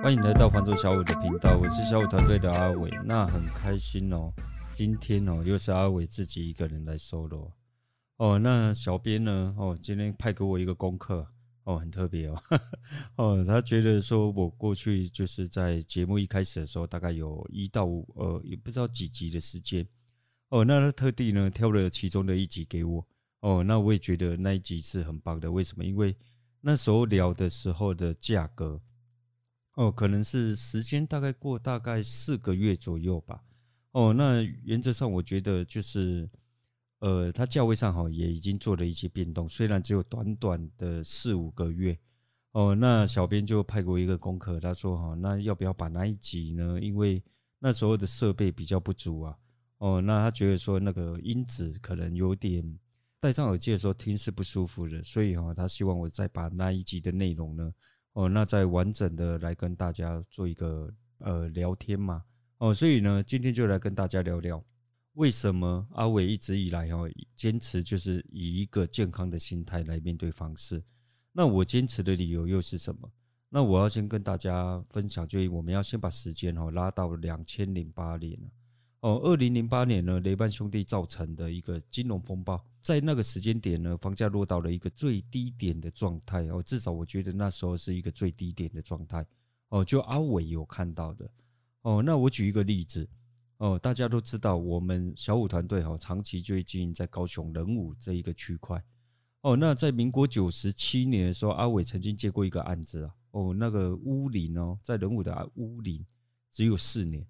欢迎来到房仲小五的频道，我是小五团队的阿伟，那很开心哦。今天哦，又是阿伟自己一个人来 solo 哦。那小编呢？哦，今天派给我一个功课哦，很特别哦。哦，他觉得说我过去就是在节目一开始的时候，大概有一到五呃，也不知道几集的时间哦。那他特地呢挑了其中的一集给我哦。那我也觉得那一集是很棒的。为什么？因为那时候聊的时候的价格。哦，可能是时间大概过大概四个月左右吧。哦，那原则上我觉得就是，呃，它价位上哈也已经做了一些变动，虽然只有短短的四五个月。哦，那小编就派过一个功课，他说哈，那要不要把那一集呢？因为那时候的设备比较不足啊。哦，那他觉得说那个音质可能有点戴上耳机的时候听是不舒服的，所以哈，他希望我再把那一集的内容呢。哦，那再完整的来跟大家做一个呃聊天嘛。哦，所以呢，今天就来跟大家聊聊，为什么阿伟一直以来哦坚持就是以一个健康的心态来面对方式。那我坚持的理由又是什么？那我要先跟大家分享，就我们要先把时间哦拉到两千零八年哦，二零零八年呢，雷曼兄弟造成的一个金融风暴，在那个时间点呢，房价落到了一个最低点的状态哦，至少我觉得那时候是一个最低点的状态哦。就阿伟有看到的哦，那我举一个例子哦，大家都知道我们小五团队哈，长期就会经营在高雄仁武这一个区块哦。那在民国九十七年的时候，阿伟曾经接过一个案子啊，哦，那个屋龄哦，在仁武的屋龄只有四年。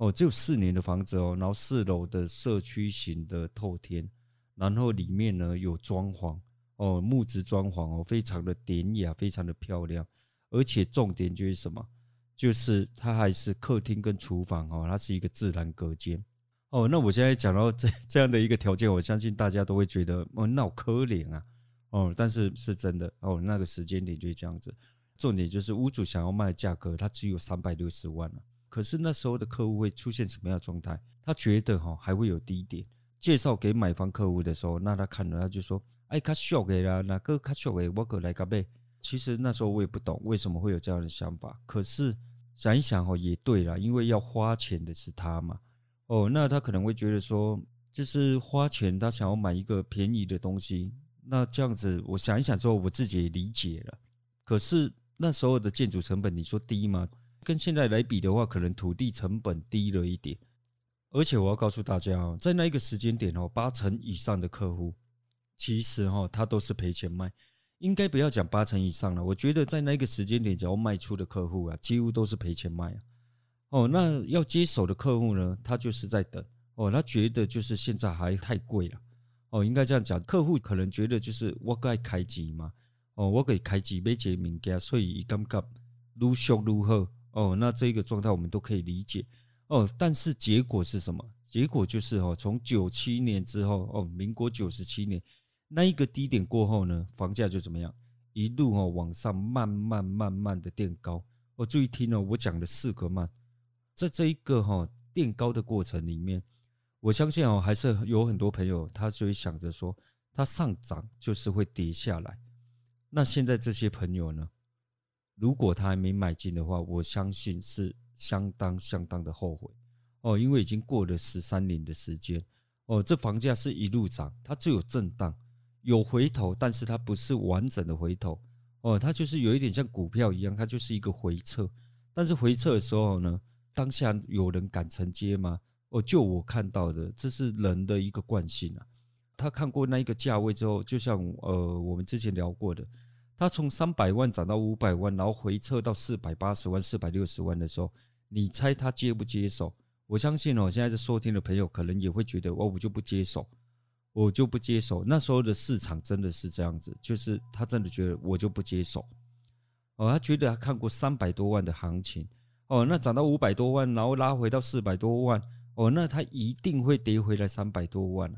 哦，只有四年的房子哦，然后四楼的社区型的透天，然后里面呢有装潢哦，木质装潢哦，非常的典雅，非常的漂亮，而且重点就是什么？就是它还是客厅跟厨房哦，它是一个自然隔间哦。那我现在讲到这这样的一个条件，我相信大家都会觉得哦，那好可怜啊哦，但是是真的哦，那个时间点就是这样子。重点就是屋主想要卖的价格，它只有三百六十万啊。可是那时候的客户会出现什么样的状态？他觉得哈还会有低点，介绍给买方客户的时候，那他看了他就说：“哎，卡小给啦，哪个卡小给我过来个呗。”其实那时候我也不懂为什么会有这样的想法。可是想一想哦，也对啦，因为要花钱的是他嘛。哦，那他可能会觉得说，就是花钱他想要买一个便宜的东西。那这样子，我想一想之后，我自己也理解了。可是那时候的建筑成本，你说低吗？跟现在来比的话，可能土地成本低了一点，而且我要告诉大家哦，在那一个时间点哦，八成以上的客户，其实哈，他都是赔钱卖，应该不要讲八成以上了。我觉得在那个时间点，只要卖出的客户啊，几乎都是赔钱卖啊。哦，那要接手的客户呢，他就是在等哦，他觉得就是现在还太贵了哦，应该这样讲，客户可能觉得就是我该开机嘛，哦，我可以开机买这物件，所以感觉如俗如何。哦，那这个状态我们都可以理解哦，但是结果是什么？结果就是哦，从九七年之后哦，民国九十七年那一个低点过后呢，房价就怎么样？一路哦往上慢慢慢慢的垫高。哦，注意听哦，我讲的四个慢，在这一个哈垫高的过程里面，我相信哦，还是有很多朋友他就会想着说，它上涨就是会跌下来。那现在这些朋友呢？如果他还没买进的话，我相信是相当相当的后悔哦，因为已经过了十三年的时间哦，这房价是一路涨，它只有震荡，有回头，但是它不是完整的回头哦，它就是有一点像股票一样，它就是一个回撤，但是回撤的时候呢，当下有人敢承接吗？哦，就我看到的，这是人的一个惯性啊，他看过那一个价位之后，就像呃我们之前聊过的。它从三百万涨到五百万，然后回撤到四百八十万、四百六十万的时候，你猜他接不接手？我相信哦，现在在收听的朋友可能也会觉得，哦，我就不接手，我就不接手。那时候的市场真的是这样子，就是他真的觉得我就不接手。哦，他觉得他看过三百多万的行情，哦，那涨到五百多万，然后拉回到四百多万，哦，那他一定会跌回来三百多万。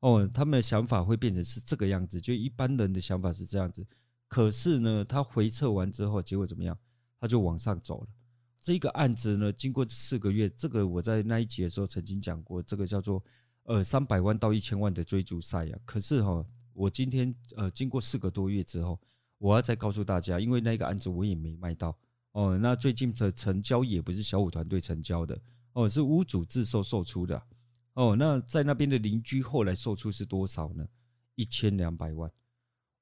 哦，他们的想法会变成是这个样子，就一般人的想法是这样子。可是呢，他回撤完之后，结果怎么样？他就往上走了。这个案子呢，经过四个月，这个我在那一集的时候曾经讲过，这个叫做呃三百万到一千万的追逐赛呀。可是哈，我今天呃经过四个多月之后，我要再告诉大家，因为那个案子我也没卖到哦，那最近的成交也不是小五团队成交的哦，是屋主自售售出的哦。那在那边的邻居后来售出是多少呢？一千两百万。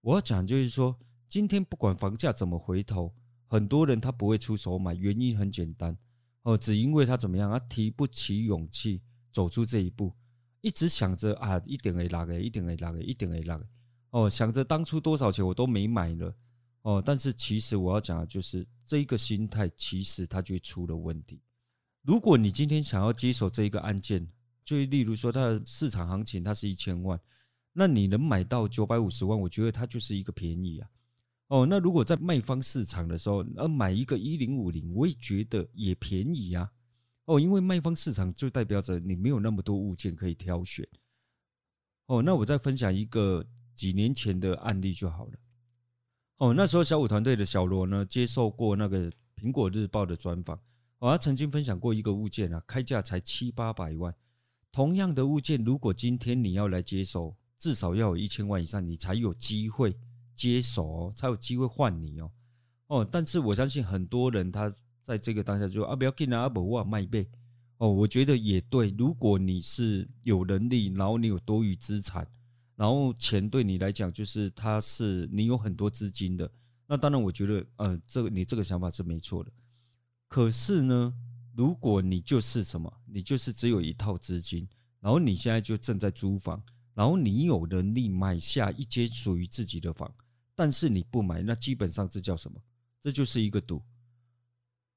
我要讲就是说，今天不管房价怎么回头，很多人他不会出手买，原因很简单哦，只因为他怎么样，他提不起勇气走出这一步，一直想着啊，一点会拉个，一点会拉个，一点会拉个哦，想着当初多少钱我都没买了。哦，但是其实我要讲的就是这一个心态，其实它就出了问题。如果你今天想要接手这一个案件，就例如说它的市场行情它是一千万，那你能买到九百五十万，我觉得它就是一个便宜啊。哦，那如果在卖方市场的时候，而买一个一零五零，我也觉得也便宜啊。哦，因为卖方市场就代表着你没有那么多物件可以挑选。哦，那我再分享一个几年前的案例就好了。哦，那时候小五团队的小罗呢，接受过那个苹果日报的专访。哦，他曾经分享过一个物件啊，开价才七八百万。同样的物件，如果今天你要来接手，至少要有一千万以上，你才有机会接手哦，才有机会换你哦。哦，但是我相信很多人他在这个当下就啊，不要紧啊，阿伯哇卖呗。哦，我觉得也对。如果你是有能力，然后你有多余资产。然后钱对你来讲，就是它是你有很多资金的。那当然，我觉得，呃，这个你这个想法是没错的。可是呢，如果你就是什么，你就是只有一套资金，然后你现在就正在租房，然后你有能力买下一间属于自己的房，但是你不买，那基本上这叫什么？这就是一个赌。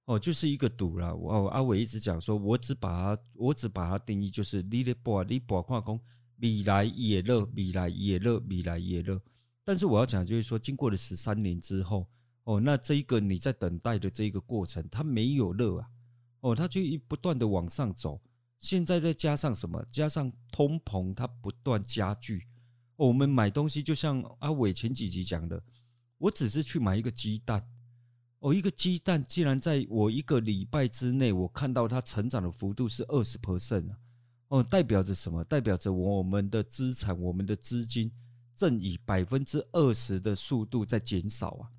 哦，就是一个赌啦。我阿伟一直讲说，我只把它，我只把它定义就是你的博，你博矿工。米来也乐，米来也乐，米来也乐。但是我要讲就是说，经过了十三年之后，哦，那这一个你在等待的这一个过程，它没有乐啊，哦，它就一不断的往上走。现在再加上什么？加上通膨，它不断加剧。我们买东西就像阿伟前几集讲的，我只是去买一个鸡蛋，哦，一个鸡蛋竟然在我一个礼拜之内，我看到它成长的幅度是二十 percent 啊。哦，代表着什么？代表着我们的资产，我们的资金正以百分之二十的速度在减少啊。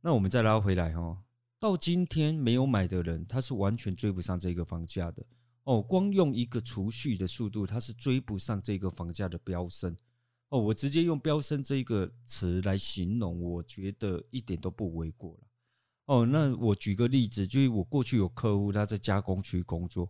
那我们再拉回来哈，到今天没有买的人，他是完全追不上这个房价的。哦，光用一个储蓄的速度，他是追不上这个房价的飙升。哦，我直接用飙升这一个词来形容，我觉得一点都不为过了。哦，那我举个例子，就是我过去有客户他在加工区工作。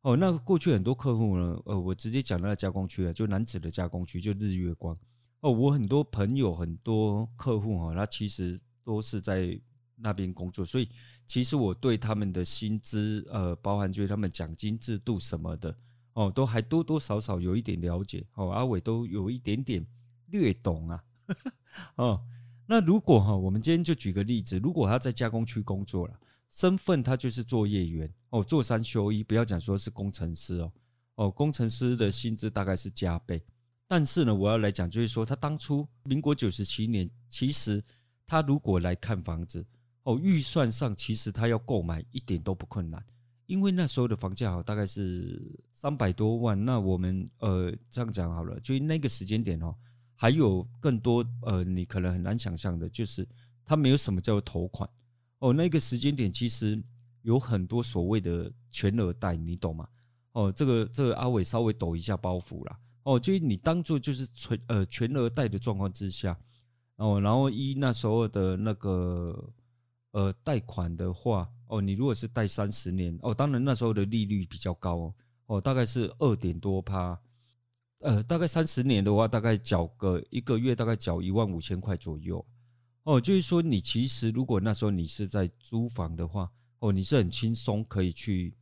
哦，那过去很多客户呢，呃，我直接讲那个加工区啊，就楠梓的加工区，就日月光。哦，我很多朋友、很多客户哈，他其实都是在那边工作，所以其实我对他们的薪资，呃，包含就是他们奖金制度什么的，哦，都还多多少少有一点了解。哦，阿伟都有一点点略懂啊。哦，那如果哈，我们今天就举个例子，如果他在加工区工作了。身份他就是作业员哦，做三休一，不要讲说是工程师哦哦，工程师的薪资大概是加倍，但是呢，我要来讲就是说，他当初民国九十七年，其实他如果来看房子哦，预算上其实他要购买一点都不困难，因为那时候的房价大概是三百多万，那我们呃这样讲好了，就那个时间点哦，还有更多呃，你可能很难想象的，就是他没有什么叫做头款。哦，那个时间点其实有很多所谓的全额贷，你懂吗？哦，这个这个阿伟稍微抖一下包袱啦。哦，就是你当做就是全呃全额贷的状况之下，哦，然后依那时候的那个呃贷款的话，哦，你如果是贷三十年，哦，当然那时候的利率比较高哦，哦，大概是二点多趴，呃，大概三十年的话，大概缴个一个月大概缴一万五千块左右。哦，就是说，你其实如果那时候你是在租房的话，哦，你是很轻松可以去，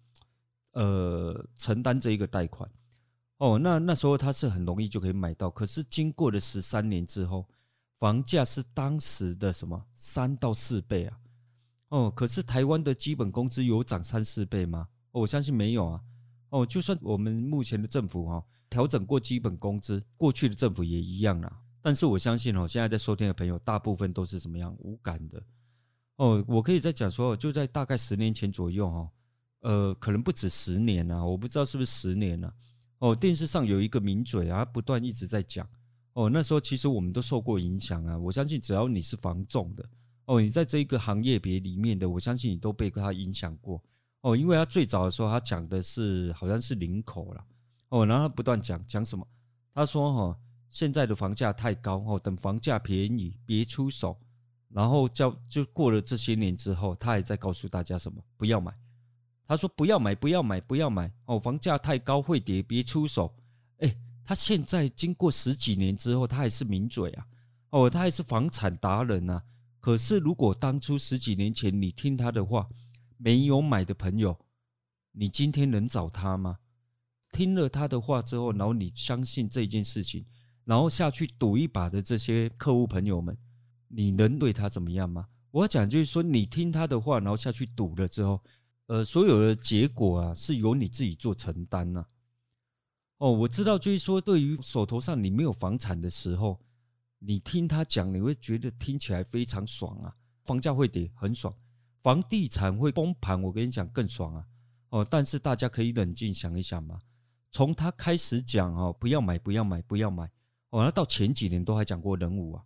呃，承担这一个贷款，哦，那那时候他是很容易就可以买到。可是经过了十三年之后，房价是当时的什么三到四倍啊？哦，可是台湾的基本工资有涨三四倍吗？我相信没有啊。哦，就算我们目前的政府哈调整过基本工资，过去的政府也一样啊。但是我相信哦，现在在收听的朋友大部分都是怎么样无感的哦。我可以再讲说，就在大概十年前左右哈，呃，可能不止十年啊，我不知道是不是十年了。哦，电视上有一个名嘴啊，不断一直在讲哦。那时候其实我们都受过影响啊。我相信只要你是防重的哦，你在这一个行业别里面的，我相信你都被他影响过。哦，因为他最早的时候他讲的是好像是领口了哦，然后他不断讲讲什么，他说哈，现在的房价太高哦，等房价便宜别出手，然后叫就过了这些年之后，他还在告诉大家什么，不要买，他说不要买不要买不要买哦，房价太高会跌，别出手，哎，他现在经过十几年之后，他还是名嘴啊，哦，他还是房产达人啊。可是，如果当初十几年前你听他的话，没有买的朋友，你今天能找他吗？听了他的话之后，然后你相信这件事情，然后下去赌一把的这些客户朋友们，你能对他怎么样吗？我讲就是说，你听他的话，然后下去赌了之后，呃，所有的结果啊，是由你自己做承担呐。哦，我知道，就是说，对于手头上你没有房产的时候。你听他讲，你会觉得听起来非常爽啊！房价会跌，很爽；房地产会崩盘，我跟你讲更爽啊！哦，但是大家可以冷静想一想嘛。从他开始讲哦，不要买，不要买，不要买哦，那到前几年都还讲过仁武啊。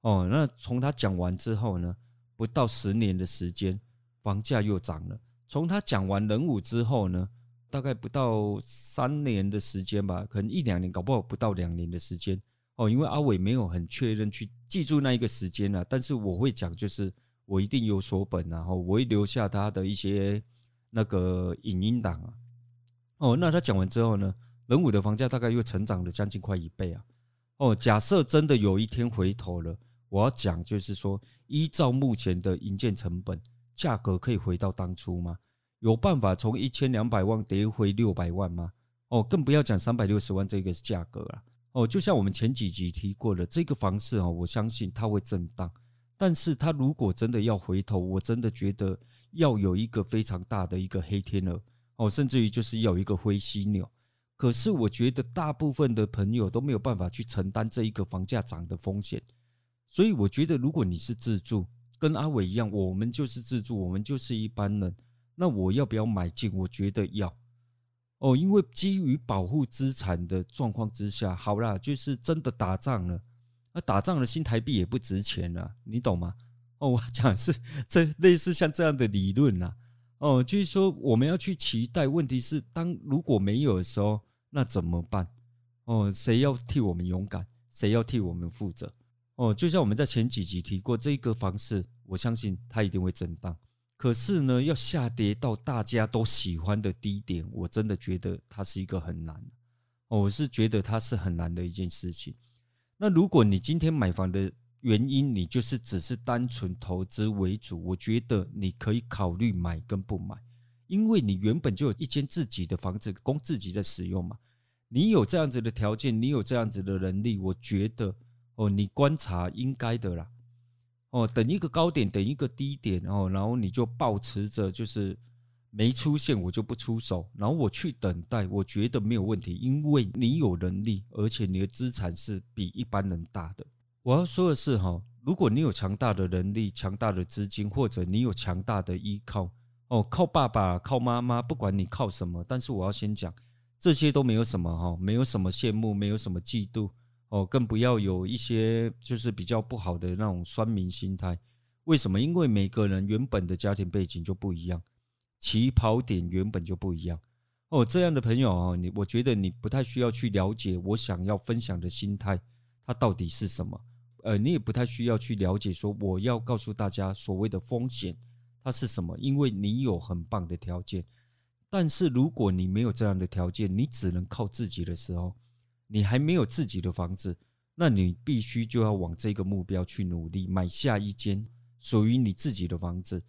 哦，那从他讲完之后呢，不到十年的时间，房价又涨了。从他讲完仁武之后呢，大概不到三年的时间吧，可能一两年，搞不好不到两年的时间。哦，因为阿伟没有很确认去记住那一个时间啊，但是我会讲，就是我一定有所本，然后我会留下他的一些那个影音档啊。哦，那他讲完之后呢，仁武的房价大概又成长了将近快一倍啊。哦，假设真的有一天回头了，我要讲就是说，依照目前的营建成本，价格可以回到当初吗？有办法从一千两百万跌回六百万吗？哦，更不要讲三百六十万这个价格了。哦，就像我们前几集提过的，这个房市啊，我相信它会震荡，但是它如果真的要回头，我真的觉得要有一个非常大的一个黑天鹅哦，甚至于就是要一个灰犀牛。可是我觉得大部分的朋友都没有办法去承担这一个房价涨的风险，所以我觉得如果你是自住，跟阿伟一样，我们就是自住，我们就是一般人，那我要不要买进？我觉得要。哦，因为基于保护资产的状况之下，好啦，就是真的打仗了，那打仗了，新台币也不值钱了，你懂吗？哦，我讲是这类似像这样的理论呐，哦，就是说我们要去期待，问题是当如果没有的时候，那怎么办？哦，谁要替我们勇敢？谁要替我们负责？哦，就像我们在前几集提过，这个方式，我相信它一定会震荡。可是呢，要下跌到大家都喜欢的低点，我真的觉得它是一个很难。我是觉得它是很难的一件事情。那如果你今天买房的原因，你就是只是单纯投资为主，我觉得你可以考虑买跟不买，因为你原本就有一间自己的房子供自己在使用嘛。你有这样子的条件，你有这样子的能力，我觉得哦，你观察应该的啦。哦，等一个高点，等一个低点，哦，然后你就抱持着就是没出现我就不出手，然后我去等待，我觉得没有问题，因为你有能力，而且你的资产是比一般人大的。我要说的是哈，如果你有强大的能力、强大的资金，或者你有强大的依靠，哦，靠爸爸、靠妈妈，不管你靠什么，但是我要先讲，这些都没有什么哈，没有什么羡慕，没有什么嫉妒。哦，更不要有一些就是比较不好的那种酸民心态。为什么？因为每个人原本的家庭背景就不一样，起跑点原本就不一样。哦，这样的朋友啊，你我觉得你不太需要去了解我想要分享的心态，它到底是什么？呃，你也不太需要去了解说我要告诉大家所谓的风险它是什么，因为你有很棒的条件。但是如果你没有这样的条件，你只能靠自己的时候。你还没有自己的房子，那你必须就要往这个目标去努力，买下一间属于你自己的房子。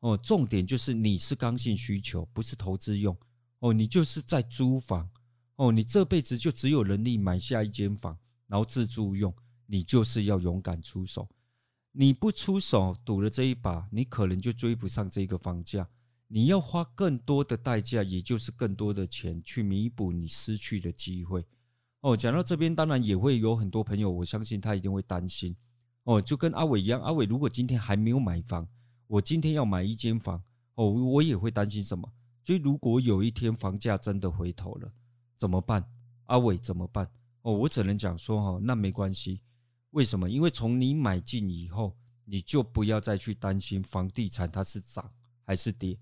哦，重点就是你是刚性需求，不是投资用。哦，你就是在租房。哦，你这辈子就只有能力买下一间房，然后自住用。你就是要勇敢出手。你不出手，赌了这一把，你可能就追不上这个房价。你要花更多的代价，也就是更多的钱去弥补你失去的机会。哦，讲到这边，当然也会有很多朋友，我相信他一定会担心。哦，就跟阿伟一样，阿伟如果今天还没有买房，我今天要买一间房，哦，我也会担心什么？所以如果有一天房价真的回头了，怎么办？阿伟怎么办？哦，我只能讲说哈，那没关系。为什么？因为从你买进以后，你就不要再去担心房地产它是涨还是跌，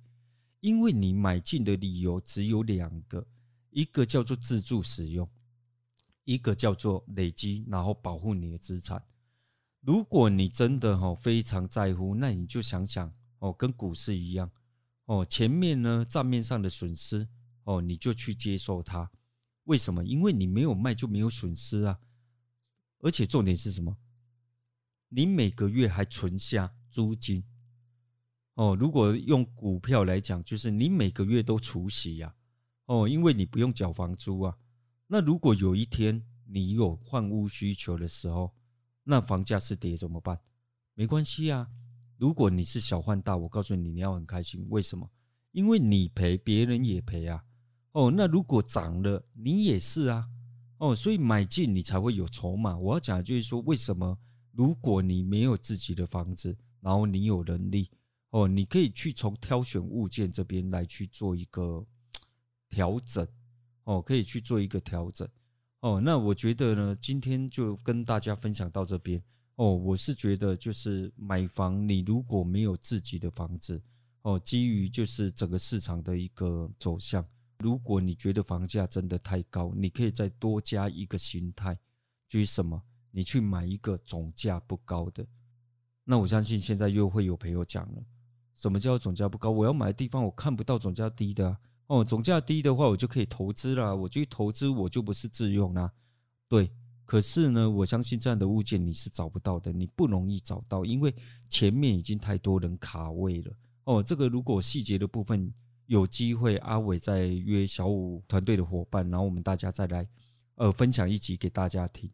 因为你买进的理由只有两个，一个叫做自住使用，一个叫做累积，然后保护你的资产。如果你真的哦非常在乎，那你就想想哦，跟股市一样哦，前面呢账面上的损失哦，你就去接受它。为什么？因为你没有卖就没有损失啊，而且重点是什么？你每个月还存下租金哦。如果用股票来讲，就是你每个月都除息呀哦，因为你不用缴房租啊。那如果有一天你有换屋需求的时候，那房价是跌怎么办？没关系啊。如果你是小换大，我告诉你，你要很开心。为什么？因为你赔，别人也赔啊。哦，那如果涨了，你也是啊。哦，所以买进你才会有筹码。我要讲的就是说，为什么如果你没有自己的房子，然后你有能力，哦，你可以去从挑选物件这边来去做一个调整。哦，可以去做一个调整。哦，那我觉得呢，今天就跟大家分享到这边。哦，我是觉得就是买房，你如果没有自己的房子，哦，基于就是整个市场的一个走向。如果你觉得房价真的太高，你可以再多加一个心态，就是什么？你去买一个总价不高的。那我相信现在又会有朋友讲了，什么叫总价不高？我要买的地方我看不到总价低的啊。哦，总价低的话，我就可以投资啦。我去投资，我就不是自用啦。对，可是呢，我相信这样的物件你是找不到的，你不容易找到，因为前面已经太多人卡位了。哦，这个如果细节的部分。有机会，阿伟再约小五团队的伙伴，然后我们大家再来，呃，分享一集给大家听。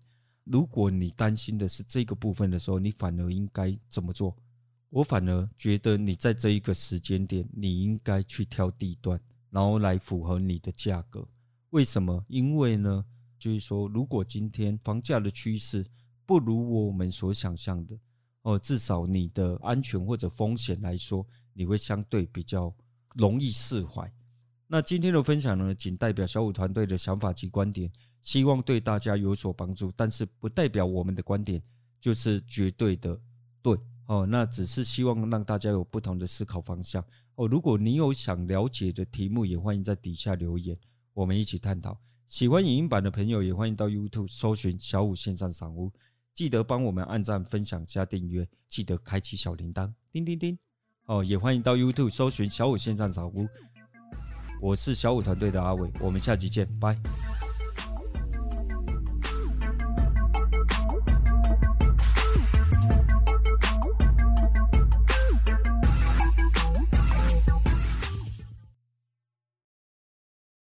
如果你担心的是这个部分的时候，你反而应该怎么做？我反而觉得你在这一个时间点，你应该去挑地段，然后来符合你的价格。为什么？因为呢，就是说，如果今天房价的趋势不如我们所想象的，哦，至少你的安全或者风险来说，你会相对比较。容易释怀。那今天的分享呢，仅代表小五团队的想法及观点，希望对大家有所帮助，但是不代表我们的观点就是绝对的对哦。那只是希望让大家有不同的思考方向哦。如果你有想了解的题目，也欢迎在底下留言，我们一起探讨。喜欢影音版的朋友，也欢迎到 YouTube 搜寻小五线上赏屋，记得帮我们按赞、分享、加订阅，记得开启小铃铛，叮叮叮。哦，也欢迎到 YouTube 搜寻小五线上赏屋，我是小五团队的阿伟，我们下期见，拜。